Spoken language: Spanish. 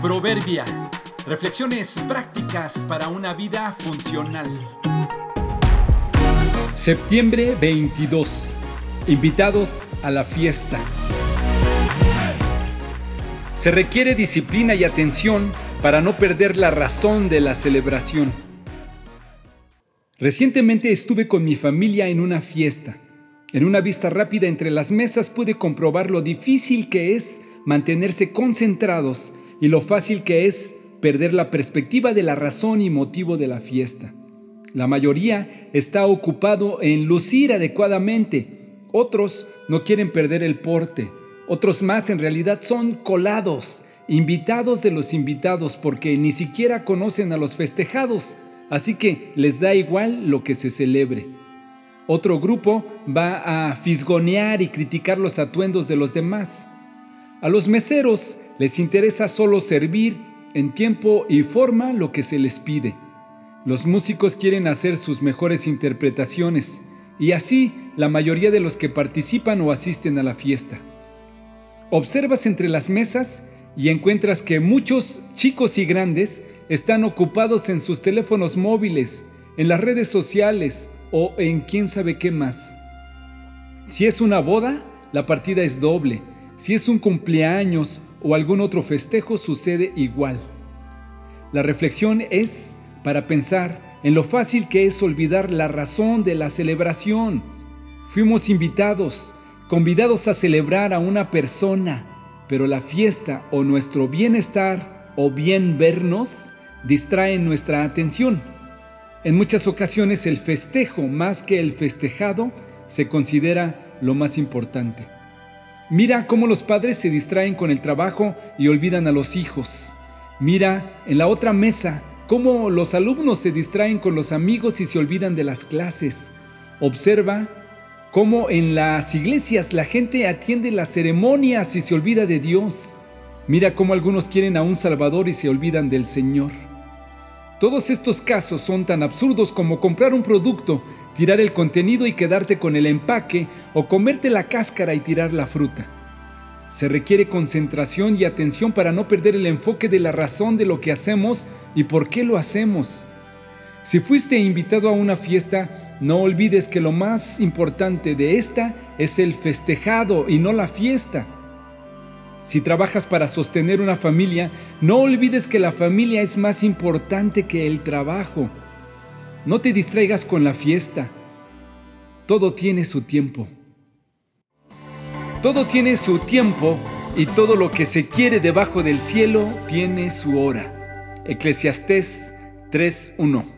Proverbia. Reflexiones prácticas para una vida funcional. Septiembre 22. Invitados a la fiesta. Se requiere disciplina y atención para no perder la razón de la celebración. Recientemente estuve con mi familia en una fiesta. En una vista rápida entre las mesas pude comprobar lo difícil que es mantenerse concentrados y lo fácil que es perder la perspectiva de la razón y motivo de la fiesta. La mayoría está ocupado en lucir adecuadamente, otros no quieren perder el porte, otros más en realidad son colados, invitados de los invitados porque ni siquiera conocen a los festejados, así que les da igual lo que se celebre. Otro grupo va a fisgonear y criticar los atuendos de los demás. A los meseros les interesa solo servir en tiempo y forma lo que se les pide. Los músicos quieren hacer sus mejores interpretaciones y así la mayoría de los que participan o asisten a la fiesta. Observas entre las mesas y encuentras que muchos chicos y grandes están ocupados en sus teléfonos móviles, en las redes sociales o en quién sabe qué más. Si es una boda, la partida es doble si es un cumpleaños o algún otro festejo sucede igual. La reflexión es para pensar en lo fácil que es olvidar la razón de la celebración. Fuimos invitados, convidados a celebrar a una persona, pero la fiesta o nuestro bienestar o bien vernos distraen nuestra atención. En muchas ocasiones el festejo más que el festejado se considera lo más importante. Mira cómo los padres se distraen con el trabajo y olvidan a los hijos. Mira en la otra mesa cómo los alumnos se distraen con los amigos y se olvidan de las clases. Observa cómo en las iglesias la gente atiende las ceremonias y se olvida de Dios. Mira cómo algunos quieren a un Salvador y se olvidan del Señor. Todos estos casos son tan absurdos como comprar un producto, tirar el contenido y quedarte con el empaque o comerte la cáscara y tirar la fruta. Se requiere concentración y atención para no perder el enfoque de la razón de lo que hacemos y por qué lo hacemos. Si fuiste invitado a una fiesta, no olvides que lo más importante de esta es el festejado y no la fiesta. Si trabajas para sostener una familia, no olvides que la familia es más importante que el trabajo. No te distraigas con la fiesta. Todo tiene su tiempo. Todo tiene su tiempo y todo lo que se quiere debajo del cielo tiene su hora. Eclesiastés 3.1